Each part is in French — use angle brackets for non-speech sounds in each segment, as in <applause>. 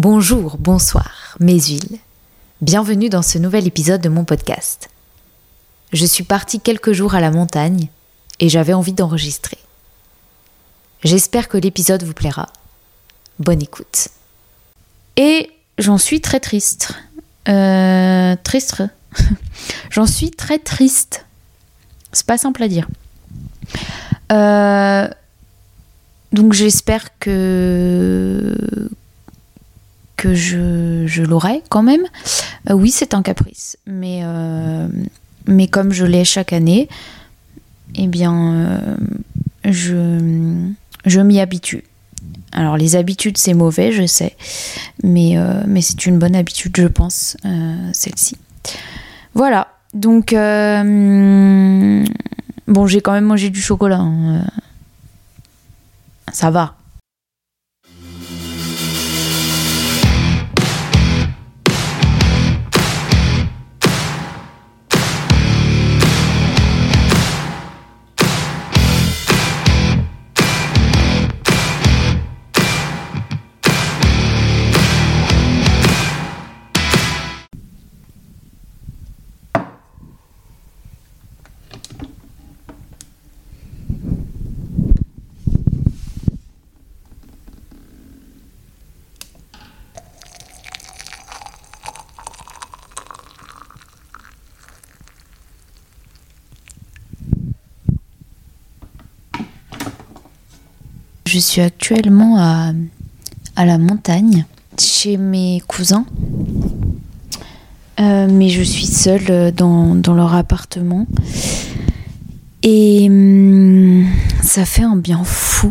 Bonjour, bonsoir, mes huiles. Bienvenue dans ce nouvel épisode de mon podcast. Je suis partie quelques jours à la montagne et j'avais envie d'enregistrer. J'espère que l'épisode vous plaira. Bonne écoute. Et j'en suis très triste. Euh, triste. <laughs> j'en suis très triste. C'est pas simple à dire. Euh, donc j'espère que que je, je l'aurai quand même. Euh, oui, c'est un caprice, mais euh, mais comme je l'ai chaque année, eh bien, euh, je je m'y habitue. Alors les habitudes c'est mauvais, je sais, mais mais c'est une bonne habitude, je pense, celle-ci. Voilà. Donc bon, j'ai quand même mangé du chocolat. Hein, ça va. Je suis actuellement à, à la montagne, chez mes cousins. Euh, mais je suis seule dans, dans leur appartement. Et hum, ça fait un bien fou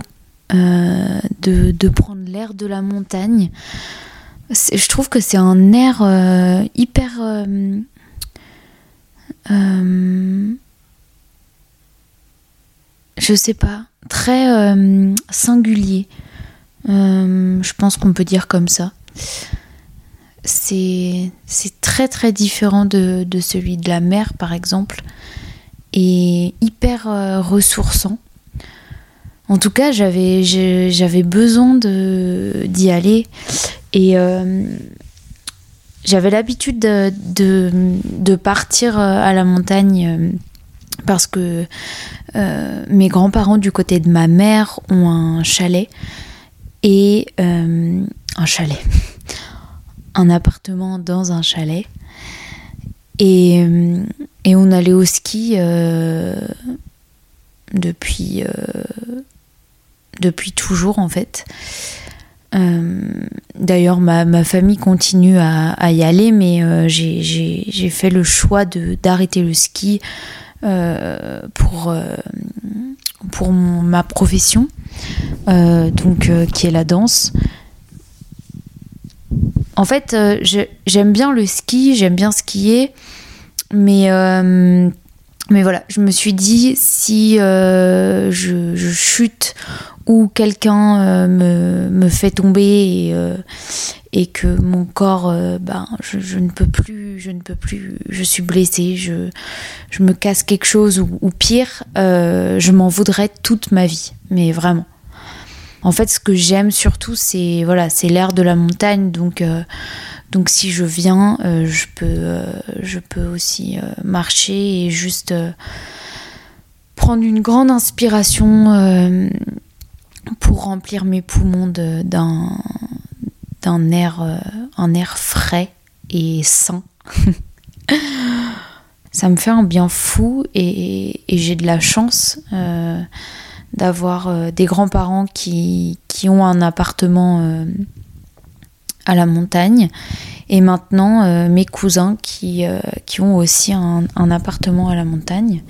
euh, de, de, prendre l'air de la montagne. Je trouve que c'est un air euh, hyper... je sais pas très euh, singulier. Euh, je pense qu'on peut dire comme ça. C'est très très différent de, de, celui de la mer par exemple et hyper euh, ressourçant. En tout cas, j'avais besoin d'y aller et j'avais l'habitude de, de, de, partir à la montagne parce que euh, mes grands-parents du côté de ma mère ont un chalet et euh, un chalet, <laughs> un appartement dans un chalet et, euh, et on allait au ski depuis depuis toujours en fait. D'ailleurs, ma, ma, famille continue à, à y aller, mais j'ai fait le choix d'arrêter le ski euh, pour, euh, pour ma profession, euh, donc qui est la danse. En fait, j'aime bien le ski, j'aime bien skier, mais mais voilà, je me suis dit si je, je, chute ou quelqu'un me, me, fait tomber et, et que mon corps, euh, ben, je, ne peux plus, je ne peux plus, je suis blessée, je, je me casse quelque chose ou, pire, euh, je m'en voudrais toute ma vie, mais vraiment. En fait, ce que j'aime surtout, c'est voilà, c'est l'air de la montagne, donc euh, donc si je viens, je peux je peux aussi marcher et juste prendre une grande inspiration pour remplir mes poumons d'un euh, un air frais et sain. <laughs> ça me fait un bien fou et, j'ai de la chance euh, d'avoir euh, des grands-parents qui, ont un appartement à la montagne et maintenant mes cousins qui, ont aussi un, appartement à la montagne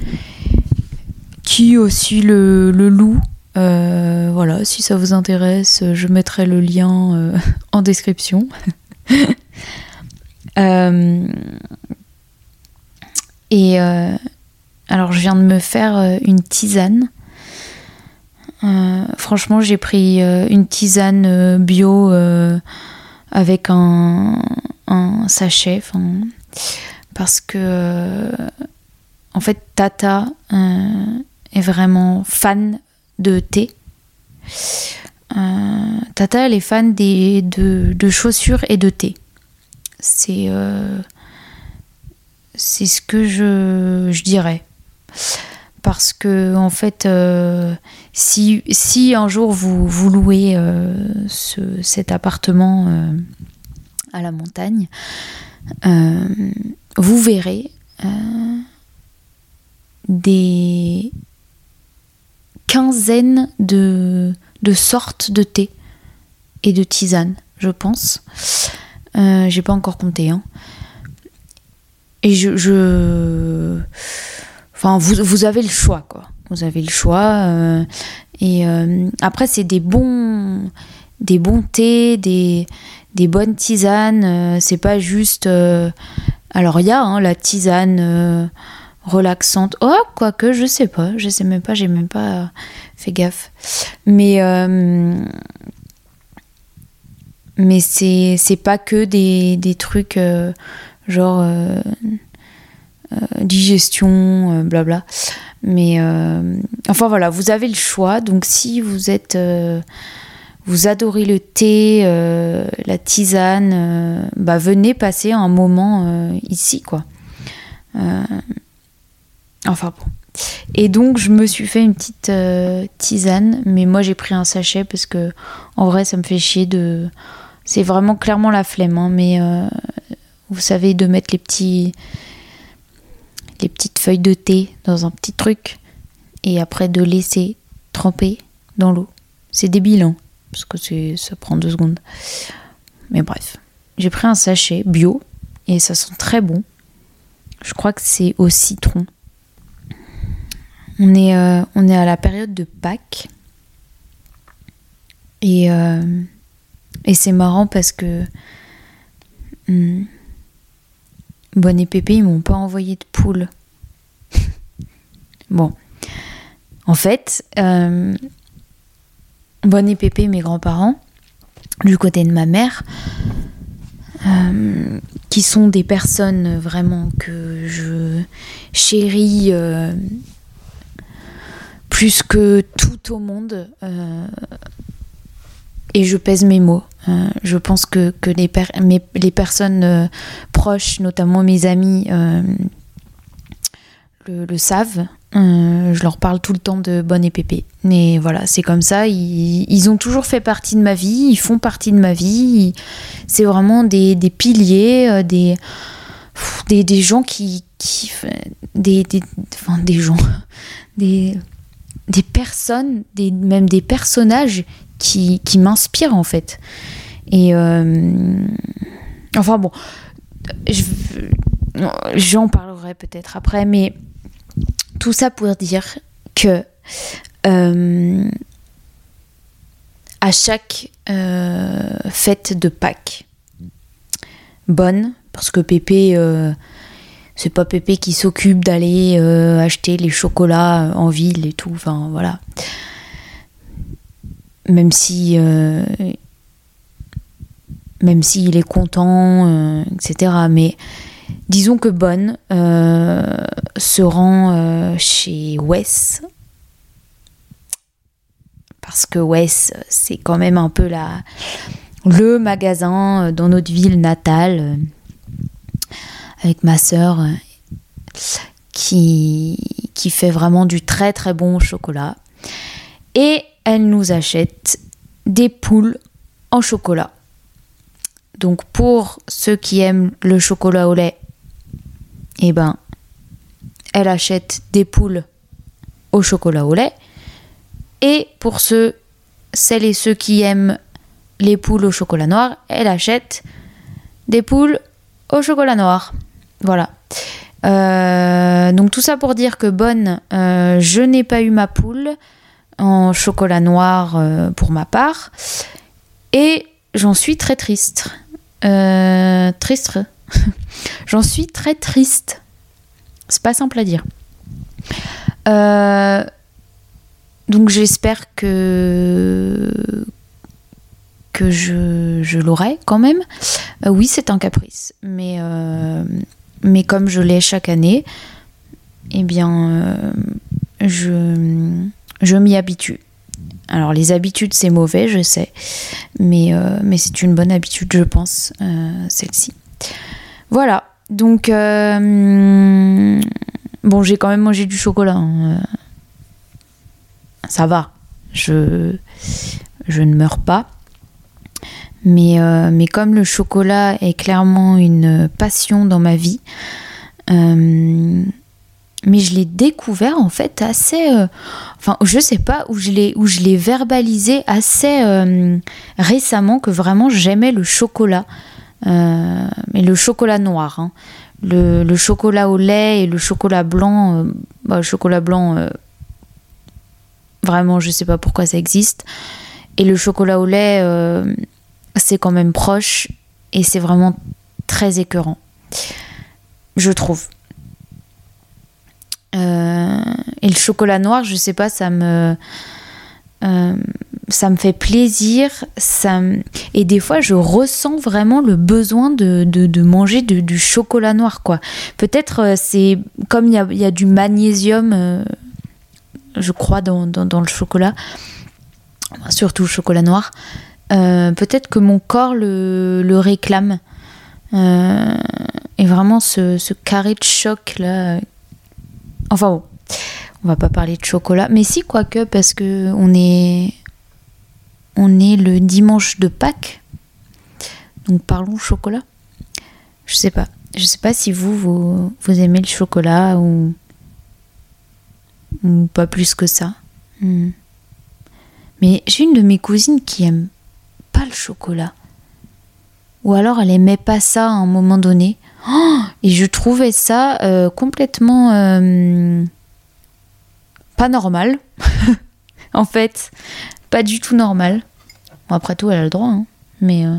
qui aussi le, louent euh, voilà, si ça vous intéresse, je mettrai le lien euh, <laughs> en description. <laughs> Euh, et alors, je viens de me faire une tisane. franchement, j'ai pris une tisane bio avec un, un sachet. Parce que, en fait, Tata est vraiment fan de thé. Euh, Tata, elle est fan de, chaussures et de thé. C'est euh, ce que je, dirais. Parce que, en fait, euh, si, un jour vous, louez ce, cet appartement à la montagne, vous verrez des quinzaines de, sortes de thé et de tisane, je pense. Euh, j'ai pas encore compté. Hein. Et je, Enfin, vous, vous, avez le choix, quoi. Vous avez le choix. Euh, et euh, après, c'est des bons, des bons thés, des, des bonnes tisanes. c'est pas juste. alors, il y a hein, la tisane relaxante. Oh, quoique, je sais pas. Je sais même pas. J'ai même pas fait gaffe. Mais mais c'est pas que des, trucs euh, genre euh, euh, digestion blabla mais enfin voilà vous avez le choix donc si vous êtes vous adorez le thé la tisane bah venez passer un moment ici quoi enfin bon et donc je me suis fait une petite tisane, mais moi j'ai pris un sachet parce que en vrai ça me fait chier de c'est vraiment clairement la flemme, hein, mais euh, vous savez, de mettre les petits. les petites feuilles de thé dans un petit truc et après de laisser tremper dans l'eau. C'est débile, hein, parce que ça prend deux secondes. Mais bref, j'ai pris un sachet bio et ça sent très bon. Je crois que c'est au citron. On est, euh, on est à la période de Pâques. Et euh, et c'est marrant parce que hmm, Bonne et Pépé, ils m'ont pas envoyé de poule. <laughs> bon. En fait, euh, et Pépé, mes grands-parents, du côté de ma mère, euh, qui sont des personnes vraiment que je chéris plus que tout au monde. Euh, et je pèse mes mots. Euh, je pense que, que les, personnes euh, proches, notamment mes amis, le, savent. je leur parle tout le temps de Bonne et Pépé. Mais voilà, c'est comme ça. Ils, ont toujours fait partie de ma vie. Ils font partie de ma vie. C'est vraiment des, des piliers, des, des, des, gens qui. qui des, des, enfin, des gens. <laughs> Des, des personnes, des, même des personnages qui, qui m'inspire en fait. Et euh, enfin bon, j'en parlerai peut-être après, mais tout ça pour dire que euh, à chaque euh, fête de Pâques, bonne, parce que Pépé, c'est pas Pépé qui s'occupe d'aller acheter les chocolats en ville et tout, enfin voilà même si euh, même s'il est content, euh, etc. Mais disons que Bonne euh, se rend chez Wes. Parce que Wes, c'est quand même un peu la, le magasin dans notre ville natale, avec ma sœur, qui, qui fait vraiment du très très bon chocolat. Et elle nous achète des poules en chocolat. Donc pour ceux qui aiment le chocolat au lait, eh ben, elle achète des poules au chocolat au lait. Et pour ceux, celles et ceux qui aiment les poules au chocolat noir, elle achète des poules au chocolat noir. Voilà. Euh, donc tout ça pour dire que bonne, euh, je n'ai pas eu ma poule en chocolat noir euh, pour ma part. Et j'en suis très triste. Triste. <laughs> j'en suis très triste. C'est pas simple à dire. Donc j'espère que que je l'aurai quand même. oui, c'est un caprice, mais mais comme je l'ai chaque année, eh bien, je je m'y habitue. Alors les habitudes c'est mauvais, je sais, mais, mais c'est une bonne habitude, je pense, celle-ci. Voilà, donc bon, j'ai quand même mangé du chocolat. Hein, ça va, je ne meurs pas. Mais, euh, mais comme le chocolat est clairement une passion dans ma vie, euh, mais je l'ai découvert en fait assez. Euh, enfin, je sais pas où je l'ai, où je l'ai verbalisé assez récemment que vraiment j'aimais le chocolat. mais le chocolat noir. Hein. Le, chocolat au lait et le chocolat blanc. Bah, le chocolat blanc, vraiment, je sais pas pourquoi ça existe. Et le chocolat au lait c'est quand même proche et c'est vraiment très écœurant, je trouve. Euh, et le chocolat noir, je sais pas, ça me, euh, ça me fait plaisir. Ça Et des fois, je ressens vraiment le besoin de, de, manger du chocolat noir, quoi. Peut-être euh, c'est comme il y a, du magnésium, je crois, dans, dans, dans, le chocolat, surtout le chocolat noir. Euh, peut-être que mon corps le, réclame. Euh, et vraiment ce, carré de choc là. Enfin bon, on va pas parler de chocolat, mais si quoique parce que on est on est le dimanche de Pâques, donc parlons chocolat. Je sais pas, je sais pas si vous vous, aimez le chocolat ou ou pas plus que ça. Hmm. Mais j'ai une de mes cousines qui aime le chocolat. Ou alors elle aimait pas ça à un moment donné. Oh, et je trouvais ça euh, complètement euh, pas normal. <laughs> en fait, pas du tout normal. après tout, elle a le droit. Hein. Mais euh,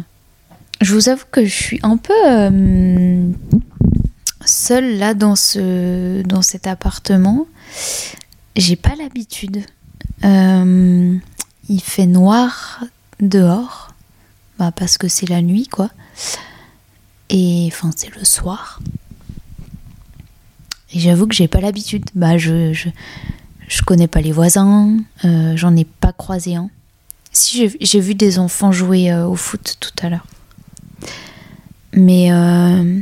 je vous avoue que je suis un peu seule là dans, ce, dans cet appartement. J'ai pas l'habitude. il fait noir dehors bah, parce que c'est la nuit, quoi. Et enfin, c'est le soir. Et j'avoue que j'ai pas l'habitude. Bah, je, je, je, connais pas les voisins, euh, j'en ai pas croisé un. Si, j'ai vu des enfants jouer euh, au foot tout à l'heure. Mais euh,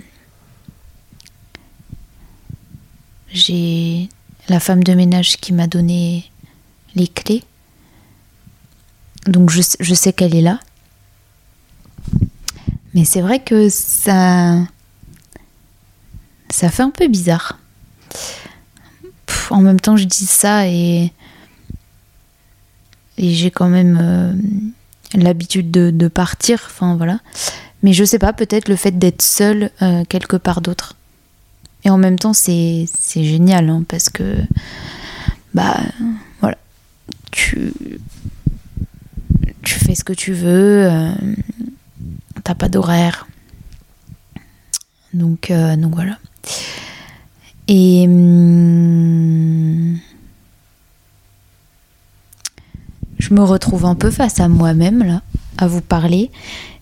j'ai la femme de ménage qui m'a donné les clés. Donc je, je sais qu'elle est là. Mais c'est vrai que ça. Ça fait un peu bizarre. en même temps, je dis ça et. Et j'ai quand même euh, l'habitude de, partir. Enfin, voilà. Mais je sais pas, peut-être le fait d'être seule euh, quelque part d'autre. Et en même temps, c'est génial hein, parce que. Bah. Voilà. Tu. Tu fais ce que tu veux. Euh, pas d'horaire. Donc, euh, donc voilà. Et hum, je me retrouve un peu face à moi-même là, à vous parler.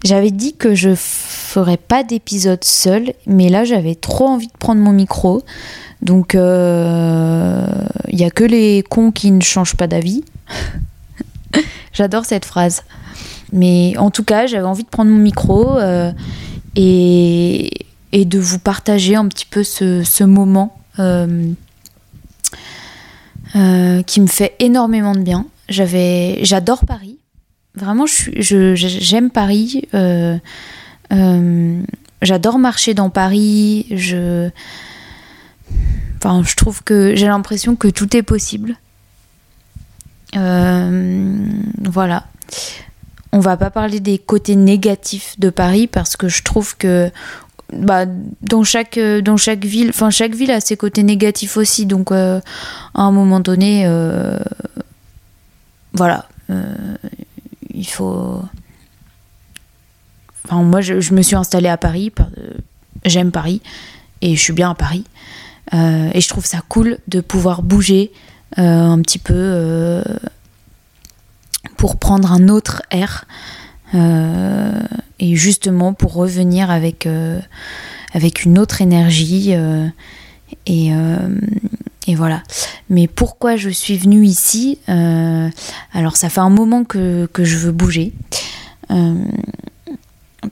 J'avais dit que je ferais pas d'épisode seul, mais là j'avais trop envie de prendre mon micro. Donc il euh, y a que les cons qui ne changent pas d'avis. <laughs> J'adore cette phrase. Mais en tout cas, j'avais envie de prendre mon micro euh, et, et, de vous partager un petit peu ce, ce moment euh, euh, qui me fait énormément de bien. J'avais, j'adore Paris. Vraiment, je, j'aime Paris. j'adore marcher dans Paris. Je, enfin, je trouve que j'ai l'impression que tout est possible. voilà on va pas parler des côtés négatifs de Paris parce que je trouve que bah, dans chaque dans chaque ville enfin chaque ville a ses côtés négatifs aussi. Donc euh, à un moment donné euh, voilà euh, il faut enfin moi je, me suis installée à Paris j'aime Paris et je suis bien à Paris et je trouve ça cool de pouvoir bouger un petit peu pour prendre un autre air euh, et justement pour revenir avec, euh, avec une autre énergie euh, et, et voilà. Mais pourquoi je suis venue ici Alors ça fait un moment que, que je veux bouger.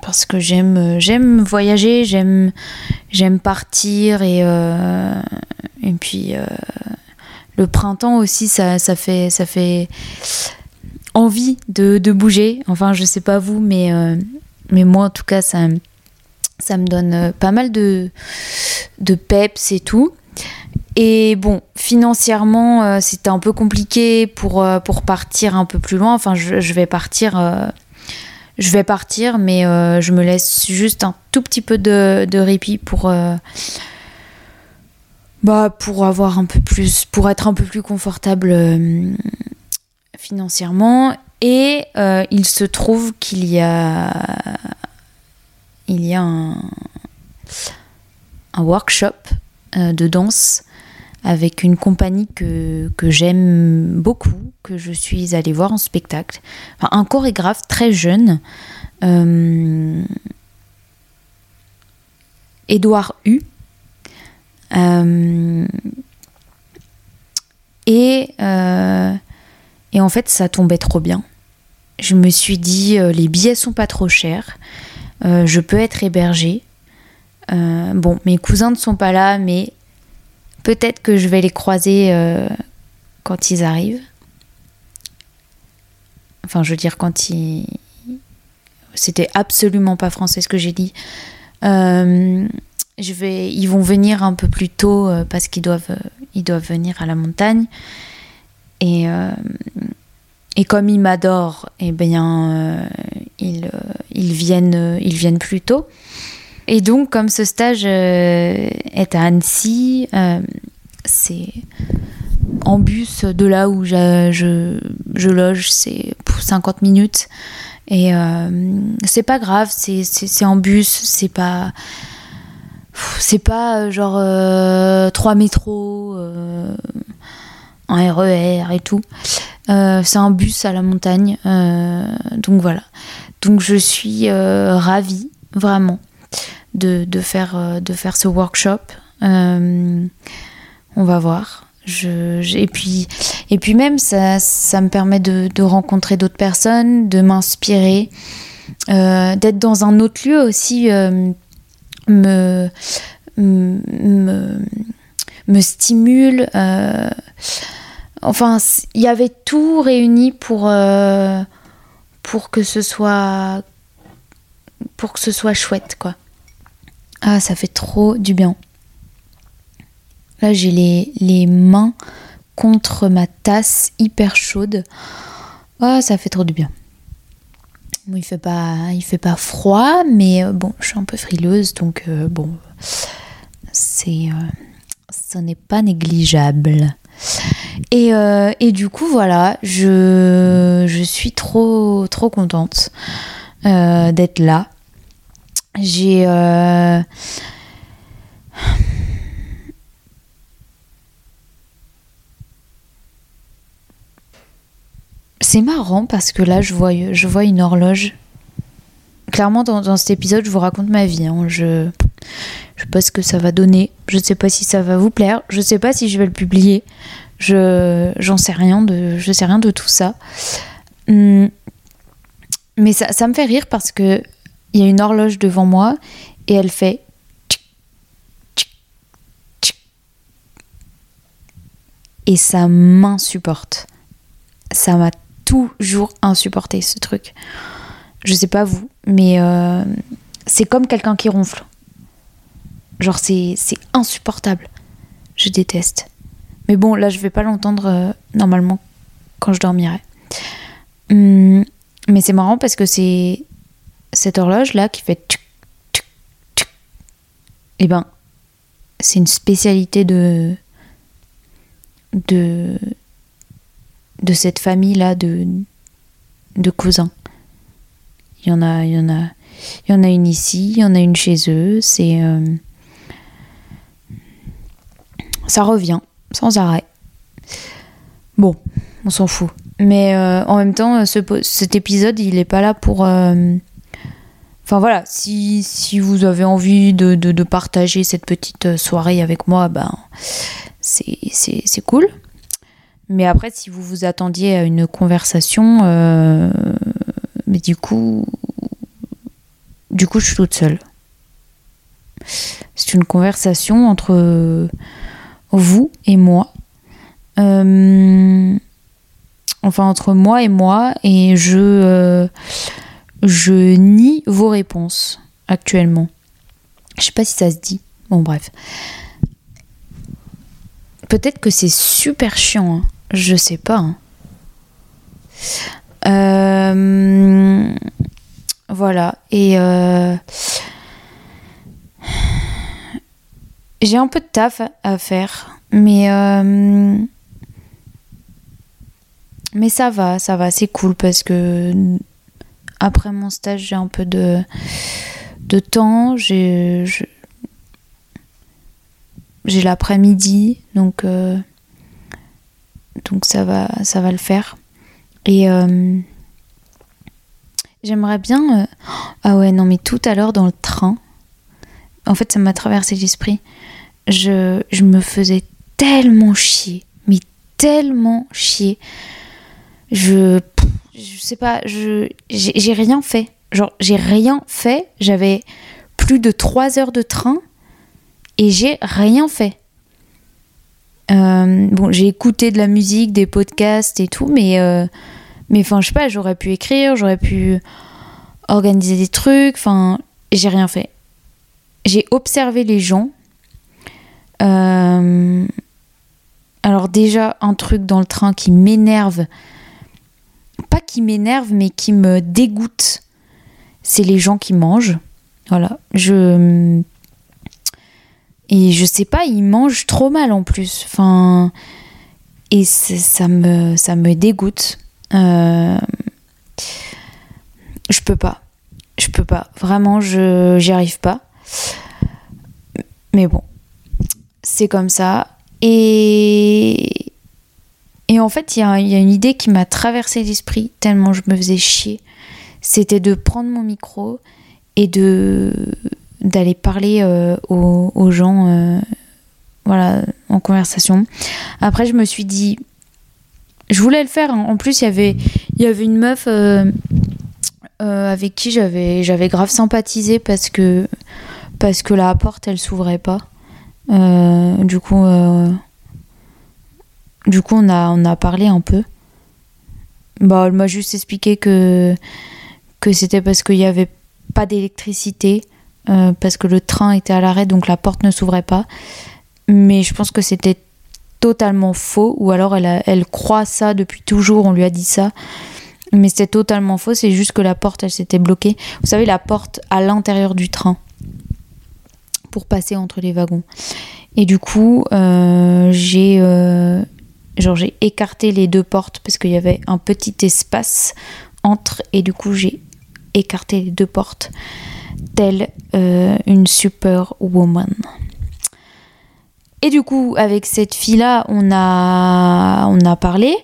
parce que j'aime j'aime voyager, j'aime j'aime partir et, et puis le printemps aussi ça, ça fait ça fait envie de, bouger. Enfin, je sais pas vous, mais, euh, mais moi en tout cas, ça, ça me donne euh, pas mal de, de peps et tout. Et bon, financièrement, euh, c'était un peu compliqué pour, pour partir un peu plus loin. Enfin, je, vais partir. je vais partir, mais je me laisse juste un tout petit peu de, de répit pour, bah, pour avoir un peu plus, pour être un peu plus confortable financièrement et euh, il se trouve qu'il y a il y a un, workshop euh, de danse avec une compagnie que, j'aime beaucoup, que je suis allée voir en spectacle. un chorégraphe très jeune, euh, Edouard Hu. et et en fait, ça tombait trop bien. Je me suis dit, euh, les billets sont pas trop chers, euh, je peux être hébergée. Euh, bon, mes cousins ne sont pas là, mais peut-être que je vais les croiser quand ils arrivent. Enfin, je veux dire, quand ils. C'était absolument pas français ce que j'ai dit. je vais, ils vont venir un peu plus tôt parce qu'ils doivent, ils doivent venir à la montagne. Et, euh, et comme ils m'adorent, eh bien, euh, ils, euh, ils, viennent, ils viennent plus tôt. Et donc, comme ce stage est à Annecy, c'est en bus de là où je, je, loge, c'est pour 50 minutes. Et c'est pas grave, c'est en bus, c'est pas. C'est pas genre trois métros RER et tout. Euh, c'est un bus à la montagne. Euh, donc voilà. Donc je suis euh, ravie, vraiment, de, faire, de faire ce workshop. on va voir. Et, puis, et puis même, ça, ça me permet de, rencontrer d'autres personnes, de m'inspirer, d'être dans un autre lieu aussi me, me stimule. Enfin, il y avait tout réuni pour, euh, pour que ce soit chouette, quoi. Ah, ça fait trop du bien. Là, j'ai les, les mains contre ma tasse hyper chaude. Ah, ça fait trop du bien. Bon, il fait pas, il fait pas froid, mais euh, bon, je suis un peu frileuse, donc euh, bon, c'est, ce n'est pas négligeable. Euh, et, du coup, voilà, je, suis trop, trop contente euh, d'être là. J'ai. Euh, c'est marrant parce que là, je vois, je vois une horloge. Clairement, dans, cet épisode, je vous raconte ma vie. Hein. Je, je sais pas ce que ça va donner. Je sais pas si ça va vous plaire. Je sais pas si je vais le publier. Je j'en sais rien de je sais rien de tout ça. Hum, mais ça, ça me fait rire parce que il y a une horloge devant moi et elle fait et ça m'insupporte. Ça m'a toujours insupporté ce truc. Je sais pas vous, mais euh, c'est comme quelqu'un qui ronfle. Genre c'est insupportable. Je déteste. Mais bon, là, je vais pas l'entendre euh, normalement quand je dormirai. Hum, mais c'est marrant parce que c'est cette horloge là qui fait et eh ben c'est une spécialité de de de cette famille là de de cousins. Il y en a il y en a il en a une ici, il y en a une chez eux, c'est euh, ça revient sans arrêt. Bon, on s'en fout. Mais euh, en même temps, cet épisode, il n'est pas là pour... Euh, enfin voilà, si, si, vous avez envie de, de, partager cette petite soirée avec moi, ben c'est cool. Mais après, si vous vous attendiez à une conversation, euh, mais du coup, du coup, je suis toute seule. C'est une conversation entre vous et moi. Euh, enfin, entre moi et moi, et je, euh, je nie vos réponses actuellement. Je sais pas si ça se dit. Bon, bref. Peut-être que c'est super chiant. Hein. Je sais pas. Hein. Euh, voilà. Et euh, j'ai un peu de taf à faire, mais euh, mais ça va, ça va, c'est cool parce que après mon stage, j'ai un peu de de temps. J'ai l'après-midi, donc, euh, donc ça, va, ça va le faire. Et euh, j'aimerais bien... Ah ouais, non, mais tout à l'heure dans le train, en fait, ça m'a traversé l'esprit. Je, je me faisais tellement chier, mais tellement chier. Je, je sais pas, je, j'ai rien fait. Genre, j'ai rien fait. J'avais plus de 3 heures de train et j'ai rien fait. Euh, bon, j'ai écouté de la musique, des podcasts et tout, mais euh, mais enfin, je sais pas, j'aurais pu écrire, j'aurais pu organiser des trucs, enfin, j'ai rien fait. J'ai observé les gens. Euh, alors déjà, un truc dans le train qui m'énerve, pas qui m'énerve, mais qui me dégoûte, c'est les gens qui mangent. Voilà, je et je sais pas, il mange trop mal en plus. Enfin, et ça me, ça me dégoûte. Euh, je peux pas. Je peux pas. Vraiment, je j'y arrive pas. Mais bon, c'est comme ça. Et, en fait, il y, a une idée qui m'a traversé l'esprit tellement je me faisais chier. C'était de prendre mon micro et de d'aller parler euh, aux, gens euh, voilà, en conversation. Après, je me suis dit, je voulais le faire. En plus, il y avait une meuf euh, avec qui j'avais, j'avais grave sympathisé parce que, parce que la porte, elle s'ouvrait pas. Du coup, du coup on, a, on a parlé un peu. Bah, elle m'a juste expliqué que, que c'était parce qu'il n'y avait pas d'électricité euh, parce que le train était à l'arrêt, donc la porte ne s'ouvrait pas. Mais je pense que c'était totalement faux, ou alors elle, elle croit ça depuis toujours, on lui a dit ça. Mais c'était totalement faux, c'est juste que la porte, elle s'était bloquée. Vous savez, la porte à l'intérieur du train, pour passer entre les wagons. Et du coup, euh, j'ai euh, j'ai écarté les deux portes parce qu'il y avait un petit espace entre, et du coup j'ai écarté les deux portes telle euh, une superwoman. Et du coup, avec cette fille-là, on a, on a parlé,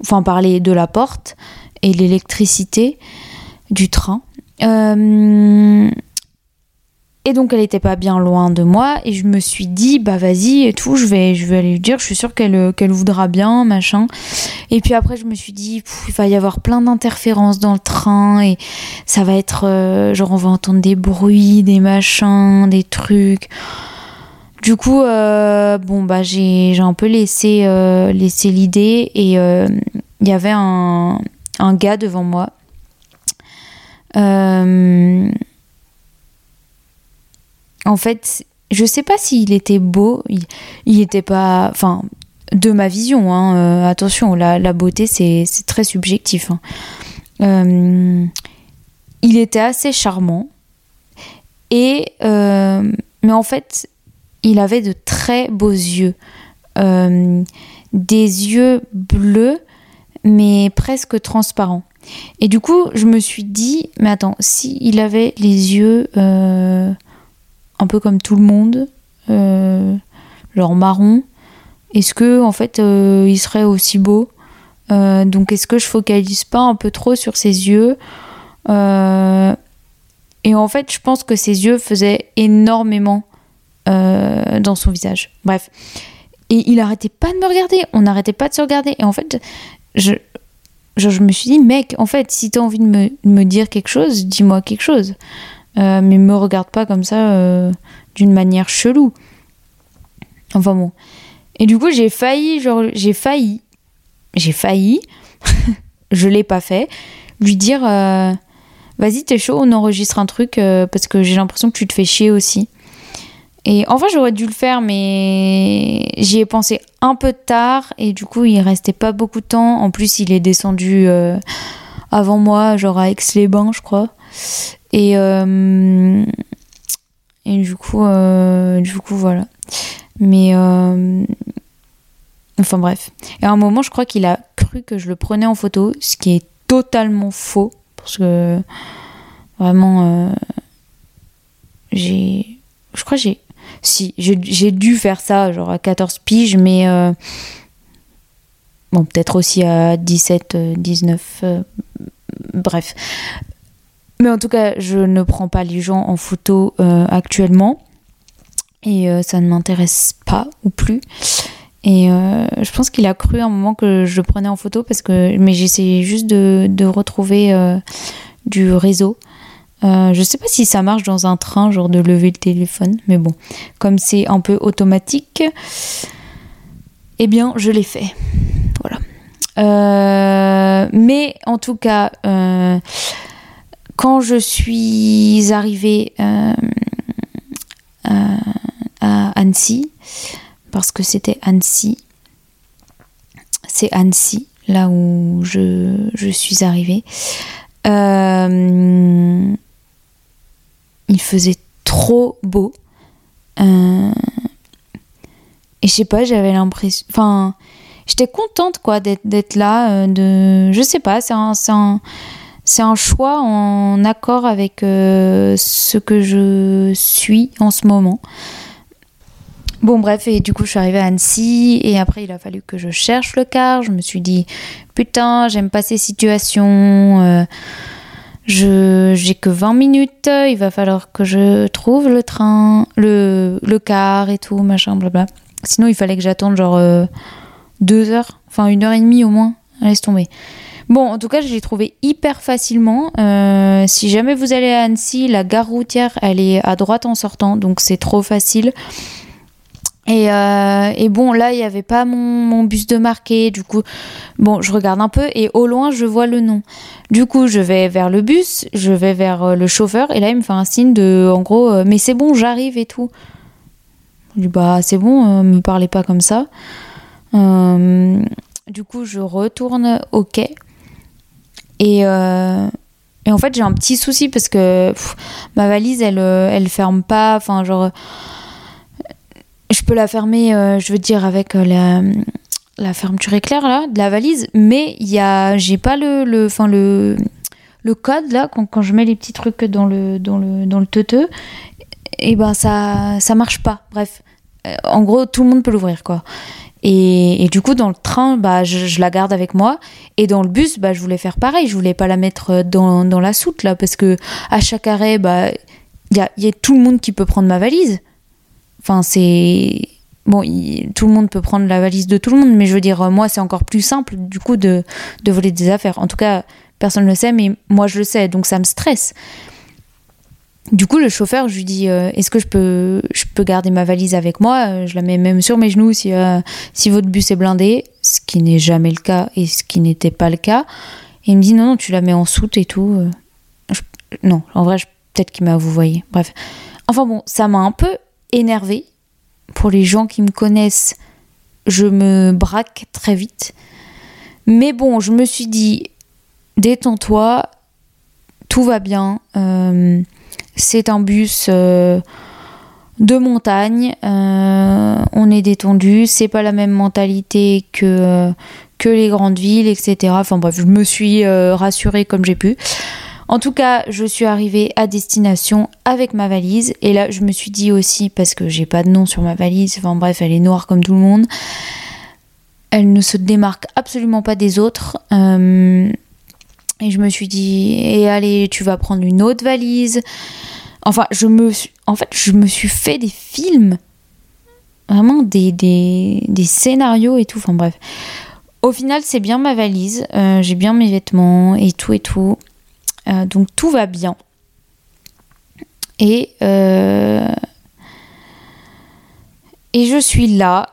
enfin parlé de la porte et l'électricité du train. Euh, et donc elle était pas bien loin de moi et je me suis dit bah vas-y et tout, je vais je vais aller lui dire, je suis sûre qu'elle euh, qu'elle voudra bien, machin. Et puis après je me suis dit il va y avoir plein d'interférences dans le train et ça va être euh, genre on va entendre des bruits, des machins, des trucs. Du coup euh, bon bah j'ai un peu laissé laissé l'idée et il y avait un un gars devant moi. Euh, en fait, je sais pas s'il était beau, il, il était pas. Enfin, de ma vision, hein, euh, attention, la, beauté c'est très subjectif. Hein. Euh, il était assez charmant, et. Euh, mais en fait, il avait de très beaux yeux. des yeux bleus, mais presque transparents. Et du coup, je me suis dit, mais attends, s'il avait les yeux un peu comme tout le monde, euh, genre marron. Est-ce que en fait euh, il serait aussi beau euh, Donc est-ce que je focalise pas un peu trop sur ses yeux Et en fait, je pense que ses yeux faisaient énormément dans son visage. Bref. Et il arrêtait pas de me regarder, on n'arrêtait pas de se regarder. Et en fait, je, je me suis dit, mec, en fait, si t'as envie de me, dire quelque chose, dis-moi quelque chose. Euh, mais me regarde pas comme ça euh, d'une manière chelou. Enfin bon. Et du coup, j'ai failli, genre, j'ai failli, j'ai failli, <laughs> je l'ai pas fait, lui dire, euh, vas-y, t'es chaud, on enregistre un truc parce que j'ai l'impression que tu te fais chier aussi. Et enfin, j'aurais dû le faire, mais j'y ai pensé un peu tard et du coup, il restait pas beaucoup de temps. En plus, il est descendu avant moi, genre à Aix-les-Bains, je crois. Et, euh, et du coup, euh, du coup, voilà. Mais. Euh, enfin bref. Et à un moment, je crois qu'il a cru que je le prenais en photo, ce qui est totalement faux. Parce que vraiment, j'ai. Je crois que j'ai. Si, j'ai dû faire ça, genre à 14 piges, mais. bon, peut-être aussi à 17, 19. bref. Mais en tout cas, je ne prends pas les gens en photo euh, actuellement. Et euh, ça ne m'intéresse pas ou plus. Et euh, je pense qu'il a cru un moment que je prenais en photo parce que. Mais j'essayais juste de, de retrouver du réseau. je sais pas si ça marche dans un train, genre de lever le téléphone, mais bon, comme c'est un peu automatique, eh bien, je l'ai fait. Voilà. mais en tout cas, quand je suis arrivée euh, à Annecy, parce que c'était Annecy, c'est Annecy, là où je, suis arrivée, euh, il faisait trop beau. Euh, et je sais pas, j'avais l'impression. Enfin, j'étais contente quoi d'être là. De, je sais pas, c'est un c'est un choix en accord avec euh, ce que je suis en ce moment. Bon bref, et du coup je suis arrivée à Annecy et après il a fallu que je cherche le car. Je me suis dit putain j'aime pas ces situations. Euh, j'ai que 20 minutes, il va falloir que je trouve le train, le, le car et tout, machin, blabla. Sinon il fallait que j'attende genre euh, deux heures, enfin une heure et demie au moins. Laisse tomber. Bon, en tout cas, je l'ai trouvé hyper facilement. Euh, si jamais vous allez à Annecy, la gare routière, elle est à droite en sortant, donc c'est trop facile. Et, euh, bon, là, il n'y avait pas mon, bus de marqué. Du coup, bon, je regarde un peu et au loin, je vois le nom. Du coup, je vais vers le bus, je vais vers euh, le chauffeur et là, il me fait un signe de, en gros, mais c'est bon, j'arrive et tout. Je dis, bah, c'est bon, me parlez pas comme ça. du coup, je retourne au quai. Euh, et, en fait, j'ai un petit souci parce que ma valise, elle, euh, elle ferme pas. Enfin, genre, je peux la fermer, euh, je veux dire, avec la, la fermeture éclair là, de la valise, mais il y a, j'ai pas le, le, le, le code là, quand, quand, je mets les petits trucs dans le, dans le, dans le et ben ça, ça marche pas. Bref, en gros, tout le monde peut l'ouvrir quoi. Et, du coup, dans le train, bah, je, la garde avec moi. Et dans le bus, bah, je voulais faire pareil. Je voulais pas la mettre dans, dans la soute, là, parce que à chaque arrêt, bah, il y a, y a, tout le monde qui peut prendre ma valise. Enfin, c'est. Bon, tout le monde peut prendre la valise de tout le monde, mais je veux dire, moi, c'est encore plus simple, du coup, de, de voler des affaires. En tout cas, personne ne le sait, mais moi, je le sais, donc ça me stresse. Du coup, le chauffeur, je lui dis euh, Est-ce que je peux, je peux garder ma valise avec moi? Euh, Je la mets même sur mes genoux si, euh, si votre bus est blindé, ce qui n'est jamais le cas et ce qui n'était pas le cas. Et il me dit Non, non, tu la mets en soute et tout. non, en vrai, peut-être qu'il m'a vous voyez. Bref. Enfin bon, ça m'a un peu énervé. Pour les gens qui me connaissent, je me braque très vite. Mais bon, je me suis dit Détends-toi, tout va bien. C'est un bus euh, de montagne. Euh, on est détendu. C'est pas la même mentalité que, euh, que les grandes villes, etc. Enfin bref, je me suis rassurée comme j'ai pu. En tout cas, je suis arrivée à destination avec ma valise. Et là, je me suis dit aussi, parce que j'ai pas de nom sur ma valise, enfin bref, elle est noire comme tout le monde. Elle ne se démarque absolument pas des autres. Et je me suis dit, et allez, tu vas prendre une autre valise. Enfin, je me, en fait, je me suis fait des films vraiment des, des, des scénarios et tout. Enfin bref. Au final, c'est bien ma valise. Euh, j'ai bien mes vêtements et tout et tout. Euh, donc tout va bien. Et, euh, et je suis là.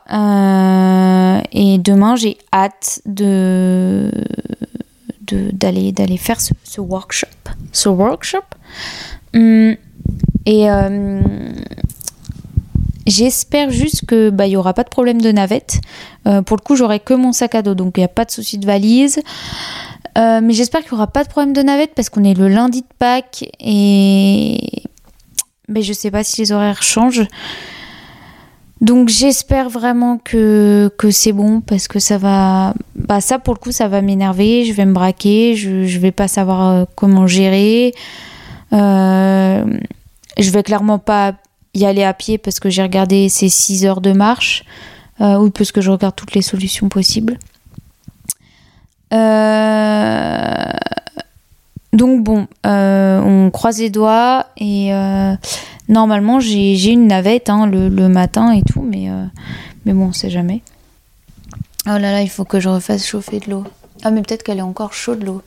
et demain, j'ai hâte de d'aller d'aller faire ce, ce, workshop. Ce workshop? Hum, et J'espère juste que bah il y aura pas de problème de navette. Euh, pour le coup, j'aurai que mon sac à dos, donc il n'y a pas de souci de valise. Euh, mais j'espère qu'il n'y aura pas de problème de navette parce qu'on est le lundi de Pâques et mais je sais pas si les horaires changent. Donc j'espère vraiment que, que c'est bon parce que ça va bah ça pour le coup ça va m'énerver, je vais me braquer, je, je vais pas savoir euh, comment gérer. je vais clairement pas y aller à pied parce que j'ai regardé ces 6 heures de marche euh, ou parce que je regarde toutes les solutions possibles. Euh, donc bon, euh, on croise les doigts et normalement j'ai une navette hein, le, le, matin et tout, mais, mais bon, on sait jamais. Oh là là, il faut que je refasse chauffer de l'eau. Ah mais peut-être qu'elle est encore chaude l'eau.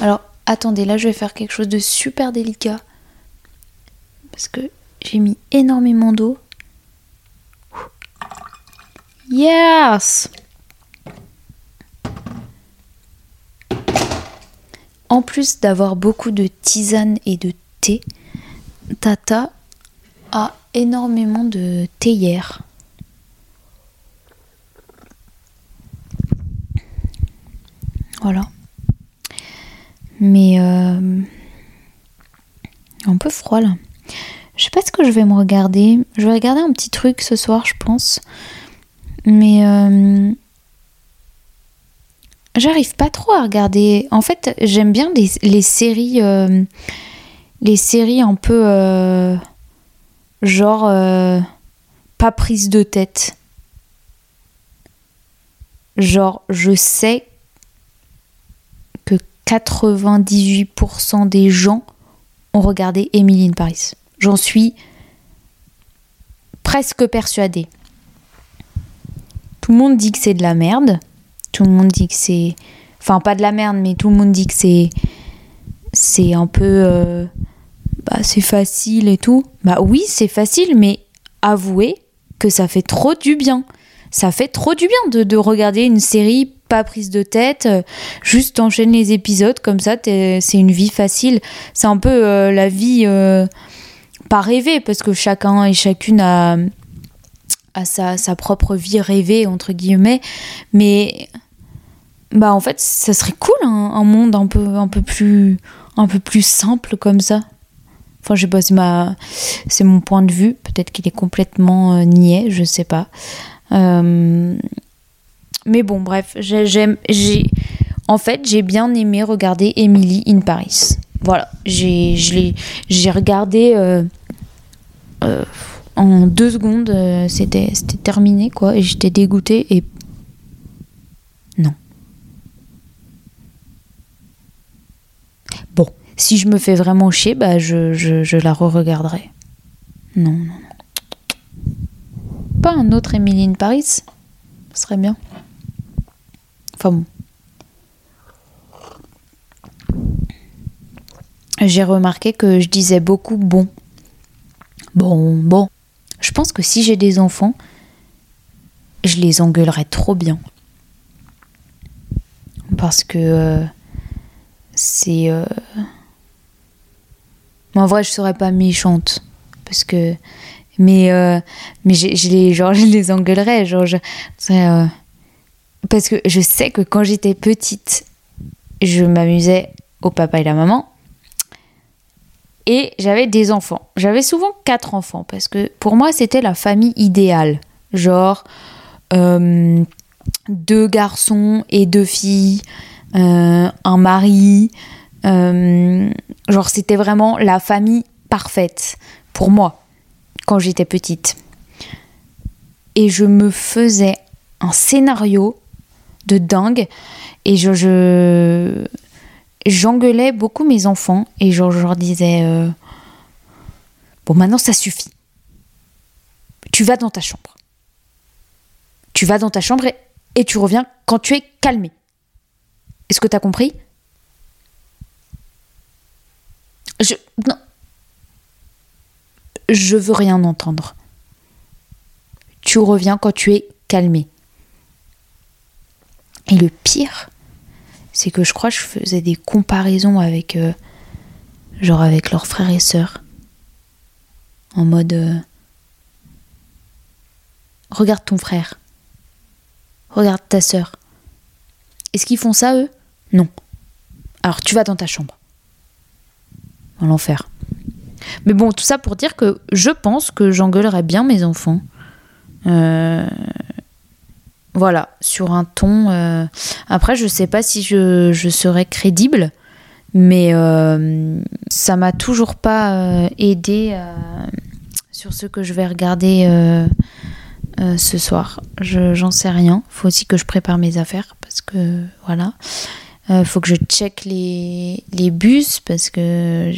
Alors attendez, là je vais faire quelque chose de super délicat. Parce que j'ai mis énormément d'eau. Yes En plus d'avoir beaucoup de tisane et de thé, Tata a énormément de théière. Voilà. Mais euh, un peu froid là. Je sais pas ce que je vais me regarder. Je vais regarder un petit truc ce soir, je pense. Mais euh, j'arrive pas trop à regarder. En fait, j'aime bien les, séries, euh, les séries un peu euh, genre pas prise de tête. Genre, je sais que 98% des gens ont regardé Emily in Paris. J'en suis presque persuadée. Tout le monde dit que c'est de la merde. Tout le monde dit que c'est. Enfin, pas de la merde, mais tout le monde dit que c'est. C'est un peu. Euh, bah, c'est facile et tout. Bah oui, c'est facile, mais avouez que ça fait trop du bien. Ça fait trop du bien de, regarder une série pas prise de tête, euh, juste enchaîner les épisodes comme ça, c'est une vie facile. C'est un peu euh, la vie pas rêver, parce que chacun et chacune a, sa, sa, propre vie rêvée, entre guillemets, mais bah en fait, ça serait cool, un monde un peu, un, peu plus, un peu plus simple comme ça. Enfin, je c'est, ma, c'est mon point de vue, peut-être qu'il est complètement euh, niais, je sais pas. Euh, mais bon, bref, j'aime, j'ai, en fait, j'ai bien aimé regarder Emily in Paris. Voilà, j'ai, regardé euh, en deux secondes, c'était, c'était terminé, quoi, et j'étais dégoûtée, et non. Bon, si je me fais vraiment chier, bah je, la re-regarderai. Non, non, non. Pas un autre Emily in Paris? Ce serait bien. Enfin bon. j'ai remarqué que je disais beaucoup bon. Bon, bon. Je pense que si j'ai des enfants, je les engueulerais trop bien. Parce que euh, c'est. Euh, en vrai, je serais pas méchante. Parce que. Mais, euh, mais je, les, genre, <laughs> je les engueulerais. Genre, parce que je sais que quand j'étais petite, je m'amusais au papa et la maman et j'avais des enfants. J'avais souvent quatre enfants parce que pour moi c'était la famille idéale. Genre euh, deux garçons et deux filles, euh, un mari. Euh, genre c'était vraiment la famille parfaite pour moi quand j'étais petite. Et je me faisais un scénario de dingue et je, je j'engueulais beaucoup mes enfants et je, leur disais euh, Bon, maintenant ça suffit. Tu vas dans ta chambre. tu vas dans ta chambre et, tu reviens quand tu es calmé. Est-ce que tu as compris? Je. Non. Je veux rien entendre. Tu reviens quand tu es calmé. Et le pire, c'est que je crois que je faisais des comparaisons avec. Euh, genre avec leurs frères et sœurs. En mode. Euh, regarde ton frère. Regarde ta sœur. Est-ce qu'ils font ça, eux? Non. Alors tu vas dans ta chambre. L'enfer. Mais bon, tout ça pour dire que je pense que j'engueulerais bien mes enfants. Euh, voilà, sur un ton. Euh, après, je sais pas si je, je serais crédible, mais euh, ça m'a toujours pas aidé sur ce que je vais regarder ce soir. J'en sais rien. Faut aussi que je prépare mes affaires parce que voilà. Faut que je check les, les bus parce que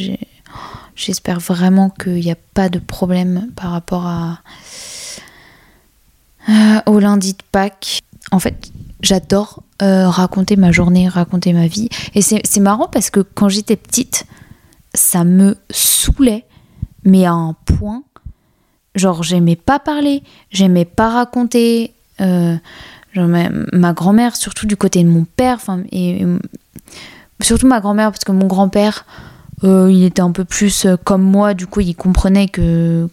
j'espère vraiment qu'il n'y a pas de problème par rapport euh, au lundi de Pâques. En fait, j'adore euh, raconter ma journée, raconter ma vie. Et c'est marrant parce que quand j'étais petite, ça me saoulait, mais à un point. Genre, j'aimais pas parler, j'aimais pas raconter. Euh, ma, grand-mère, surtout du côté de mon père, et, surtout ma grand-mère, parce que mon grand-père, il était un peu plus comme moi, du coup, il comprenait que,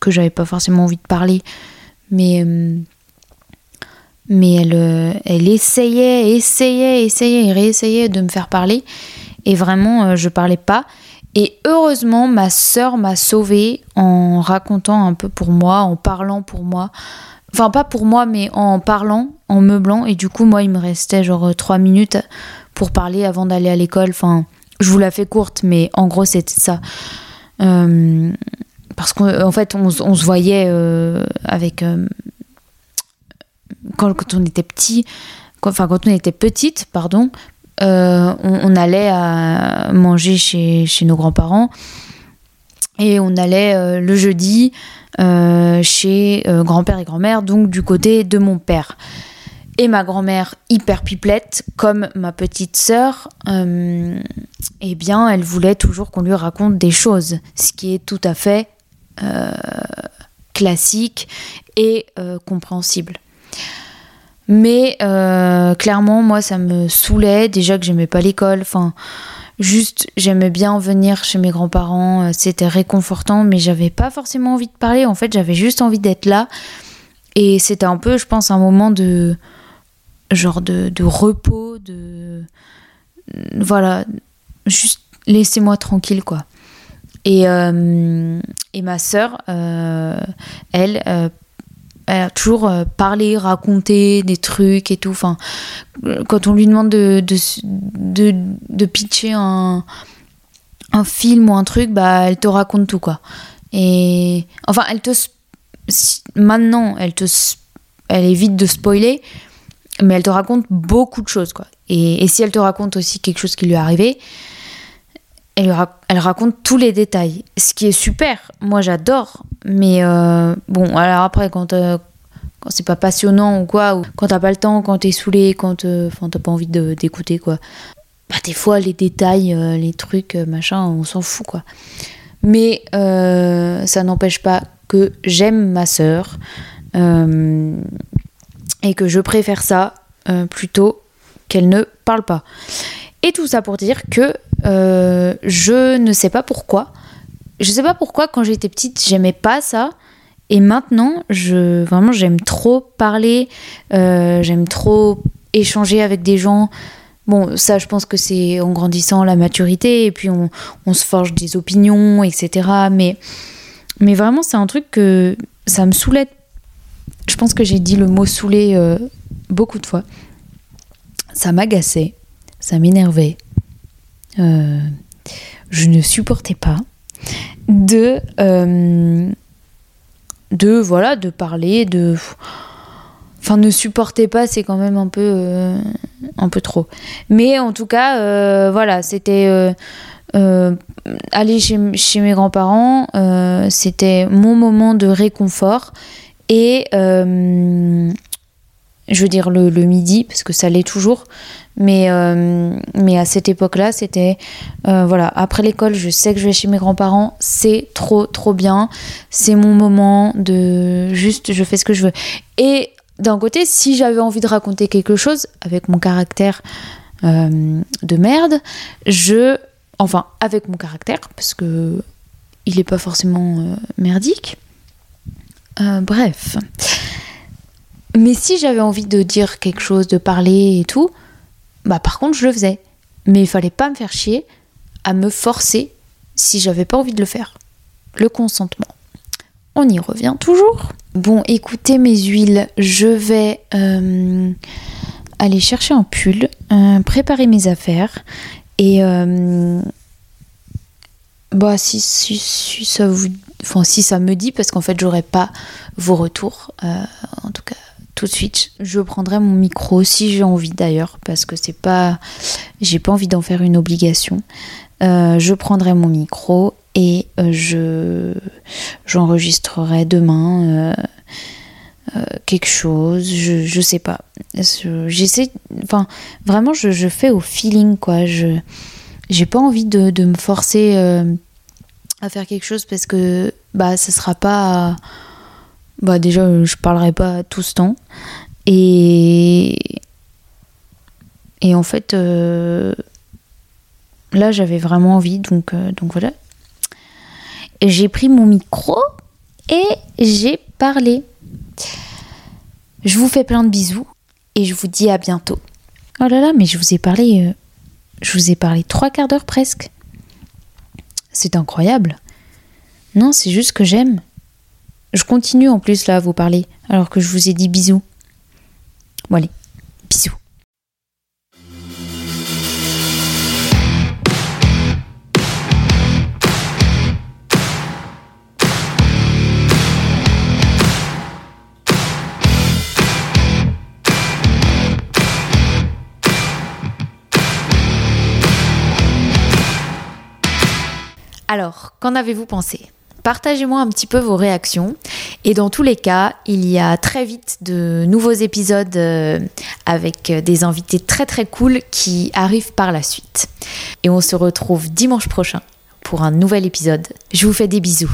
que j'avais pas forcément envie de parler mais, euh, mais elle, euh, elle essayait, essayait, essayait réessayait de me faire parler. Et vraiment, euh, je parlais pas. Et heureusement, ma sœur m'a sauvée en racontant un peu pour moi, en parlant pour moi. Enfin, pas pour moi, mais en parlant, en meublant. Et du coup, moi, il me restait genre trois minutes pour parler avant d'aller à l'école. Enfin, je vous la fais courte, mais en gros, c'était ça parce qu'en fait, on, se voyait euh, avec. Euh, quand, on était petit, enfin, quand on était petite, pardon, euh, on, allait manger chez, chez nos grands-parents et on allait le jeudi chez grand-père et grand-mère, donc du côté de mon père. Et ma grand-mère, hyper pipelette, comme ma petite sœur, eh bien, elle voulait toujours qu'on lui raconte des choses, ce qui est tout à fait euh, classique et euh, compréhensible. Mais euh, clairement, moi, ça me saoulait. Déjà que j'aimais pas l'école. Enfin, juste, j'aimais bien venir chez mes grands-parents. C'était réconfortant, mais j'avais pas forcément envie de parler. En fait, j'avais juste envie d'être là. Et c'était un peu, je pense, un moment de genre de, de repos, de voilà, juste laissez-moi tranquille, quoi. Et, euh, et ma sœur, euh, elle, euh, elle a toujours parlé, raconté des trucs et tout. Enfin, quand on lui demande de, de, de, de pitcher un, un, film ou un truc, bah, elle te raconte tout, quoi. Et enfin, elle te. Maintenant, elle te. Elle évite de spoiler, mais elle te raconte beaucoup de choses, quoi. Et, et si elle te raconte aussi quelque chose qui lui est arrivé, elle, raconte tous les détails, ce qui est super. Moi, j'adore. Mais euh, bon, alors après, quand, euh, quand c'est pas passionnant ou quoi, ou quand t'as pas le temps, quand t'es saoulé, quand euh, t'as pas envie d'écouter, quoi. Bah, des fois, les détails, les trucs, machin, on s'en fout, quoi. Mais ça n'empêche pas que j'aime ma sœur et que je préfère ça plutôt qu'elle ne parle pas. Et tout ça pour dire que euh, je ne sais pas pourquoi. Je sais pas pourquoi quand j'étais petite j'aimais pas ça. Et maintenant, je vraiment j'aime trop parler, euh, j'aime trop échanger avec des gens. Bon, ça, je pense que c'est en grandissant la maturité et puis on, on, se forge des opinions, etc. Mais, mais vraiment, c'est un truc que ça me saoulait. Je pense que j'ai dit le mot saouler euh, beaucoup de fois. Ça m'agaçait, ça m'énervait. Euh, je ne supportais pas de euh, de voilà de parler de enfin ne supportais pas c'est quand même un peu euh, un peu trop mais en tout cas voilà c'était aller chez, chez mes grands-parents c'était mon moment de réconfort et je veux dire le, midi, parce que ça l'est toujours. Mais, euh, mais à cette époque-là, c'était euh, voilà, après l'école, je sais que je vais chez mes grands-parents, c'est trop, trop bien. C'est mon moment de juste, je fais ce que je veux. Et d'un côté, si j'avais envie de raconter quelque chose avec mon caractère euh, de merde, je. Enfin, avec mon caractère, parce que il n'est pas forcément merdique. bref. Mais si j'avais envie de dire quelque chose, de parler et tout, bah par contre je le faisais. Mais il fallait pas me faire chier à me forcer si j'avais pas envie de le faire. Le consentement. On y revient toujours. Bon, écoutez mes huiles, je vais euh, aller chercher un pull, euh, préparer mes affaires et euh, bah si, ça vous, enfin si ça me dit parce qu'en fait j'aurai pas vos retours, en tout cas tout de suite. Je prendrai mon micro si j'ai envie d'ailleurs, parce que c'est pas, j'ai pas envie d'en faire une obligation. Euh, je prendrai mon micro et euh, je j'enregistrerai demain euh, quelque chose. Je, je sais pas. J'essaie, enfin vraiment, je, fais au feeling quoi. Je j'ai pas envie de, de me forcer à faire quelque chose parce que bah ça sera pas bah déjà je parlerai pas tout ce temps. Et en fait euh, là j'avais vraiment envie donc euh, donc voilà. J'ai pris mon micro et j'ai parlé. Je vous fais plein de bisous et je vous dis à bientôt. Oh là là mais je vous ai parlé euh, je vous ai parlé trois quarts d'heure presque. C'est incroyable. Non c'est juste que j'aime je continue en plus là à vous parler, alors que je vous ai dit bisous. Bon allez, bisous. Alors, qu'en avez-vous pensé? Partagez-moi un petit peu vos réactions. Et dans tous les cas, il y a très vite de nouveaux épisodes euh, avec des invités très très cool qui arrivent par la suite. Et on se retrouve dimanche prochain pour un nouvel épisode. Je vous fais des bisous.